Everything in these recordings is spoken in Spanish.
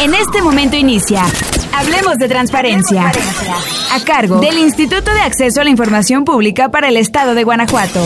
En este momento inicia. Hablemos de transparencia. A cargo del Instituto de Acceso a la Información Pública para el Estado de Guanajuato.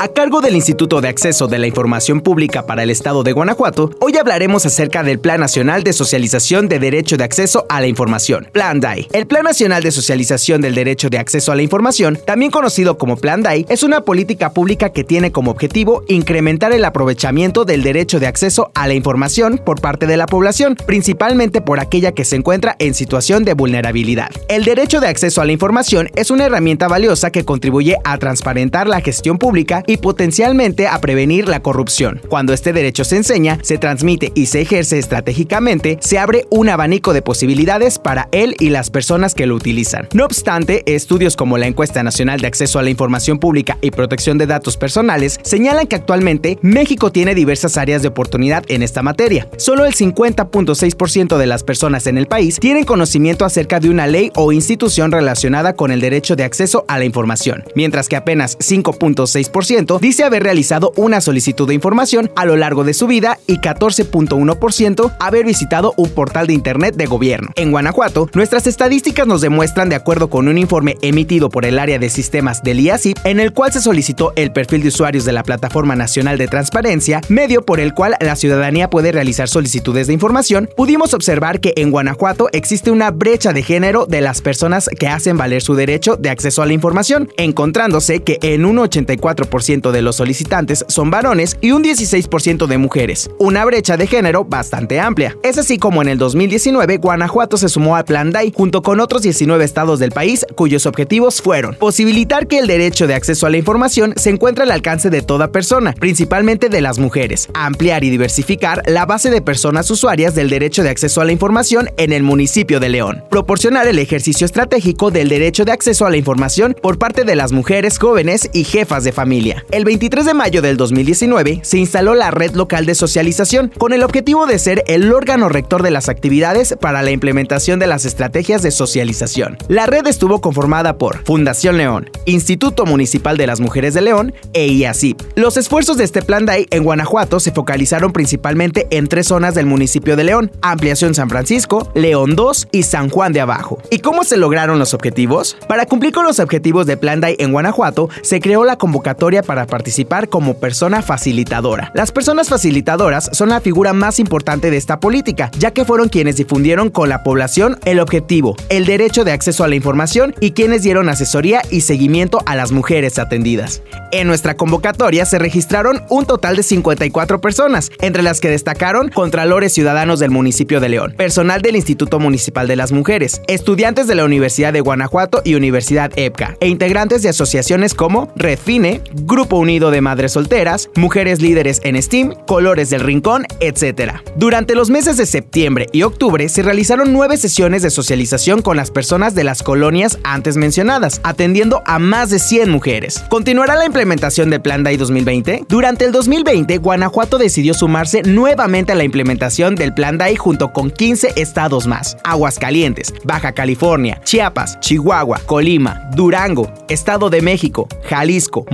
A cargo del Instituto de Acceso de la Información Pública para el Estado de Guanajuato, hoy hablaremos acerca del Plan Nacional de Socialización de Derecho de Acceso a la Información, Plan DAI. El Plan Nacional de Socialización del Derecho de Acceso a la Información, también conocido como Plan DAI, es una política pública que tiene como objetivo incrementar el aprovechamiento del derecho de acceso a la información por parte de la población, principalmente por aquella que se encuentra en situación de vulnerabilidad. El derecho de acceso a la información es una herramienta valiosa que contribuye a transparentar la gestión pública y potencialmente a prevenir la corrupción. Cuando este derecho se enseña, se transmite y se ejerce estratégicamente, se abre un abanico de posibilidades para él y las personas que lo utilizan. No obstante, estudios como la Encuesta Nacional de Acceso a la Información Pública y Protección de Datos Personales señalan que actualmente México tiene diversas áreas de oportunidad en esta materia. Solo el 50.6% de las personas en el país tienen conocimiento acerca de una ley o institución relacionada con el derecho de acceso a la información, mientras que apenas 5.6% dice haber realizado una solicitud de información a lo largo de su vida y 14.1% haber visitado un portal de Internet de gobierno. En Guanajuato, nuestras estadísticas nos demuestran, de acuerdo con un informe emitido por el área de sistemas del IACIP, en el cual se solicitó el perfil de usuarios de la Plataforma Nacional de Transparencia, medio por el cual la ciudadanía puede realizar solicitudes de información, pudimos observar que en Guanajuato existe una brecha de género de las personas que hacen valer su derecho de acceso a la información, encontrándose que en un 84% de los solicitantes son varones y un 16% de mujeres, una brecha de género bastante amplia. Es así como en el 2019 Guanajuato se sumó al Plan DAI junto con otros 19 estados del país cuyos objetivos fueron posibilitar que el derecho de acceso a la información se encuentre al alcance de toda persona, principalmente de las mujeres, ampliar y diversificar la base de personas usuarias del derecho de acceso a la información en el municipio de León, proporcionar el ejercicio estratégico del derecho de acceso a la información por parte de las mujeres jóvenes y jefas de familia el 23 de mayo del 2019 se instaló la Red Local de Socialización con el objetivo de ser el órgano rector de las actividades para la implementación de las estrategias de socialización. La red estuvo conformada por Fundación León, Instituto Municipal de las Mujeres de León e IACIP. Los esfuerzos de este plan DAI en Guanajuato se focalizaron principalmente en tres zonas del municipio de León, Ampliación San Francisco, León 2 y San Juan de Abajo. ¿Y cómo se lograron los objetivos? Para cumplir con los objetivos de plan DAI en Guanajuato, se creó la convocatoria para participar como persona facilitadora. Las personas facilitadoras son la figura más importante de esta política, ya que fueron quienes difundieron con la población el objetivo, el derecho de acceso a la información y quienes dieron asesoría y seguimiento a las mujeres atendidas. En nuestra convocatoria se registraron un total de 54 personas, entre las que destacaron contralores ciudadanos del municipio de León, personal del Instituto Municipal de las Mujeres, estudiantes de la Universidad de Guanajuato y Universidad EPCA, e integrantes de asociaciones como Redfine, Grupo Unido de Madres Solteras, Mujeres Líderes en STEAM, Colores del Rincón, etc. Durante los meses de septiembre y octubre se realizaron nueve sesiones de socialización con las personas de las colonias antes mencionadas, atendiendo a más de 100 mujeres. ¿Continuará la implementación del Plan DAI 2020? Durante el 2020, Guanajuato decidió sumarse nuevamente a la implementación del Plan DAI junto con 15 estados más. Aguascalientes, Baja California, Chiapas, Chihuahua, Colima, Durango, Estado de México, Jalisco,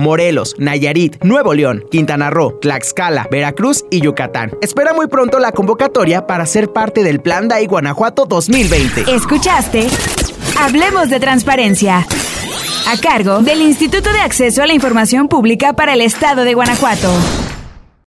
Nayarit, Nuevo León, Quintana Roo, Tlaxcala, Veracruz y Yucatán. Espera muy pronto la convocatoria para ser parte del Plan DAI Guanajuato 2020. ¿Escuchaste? Hablemos de transparencia. A cargo del Instituto de Acceso a la Información Pública para el Estado de Guanajuato.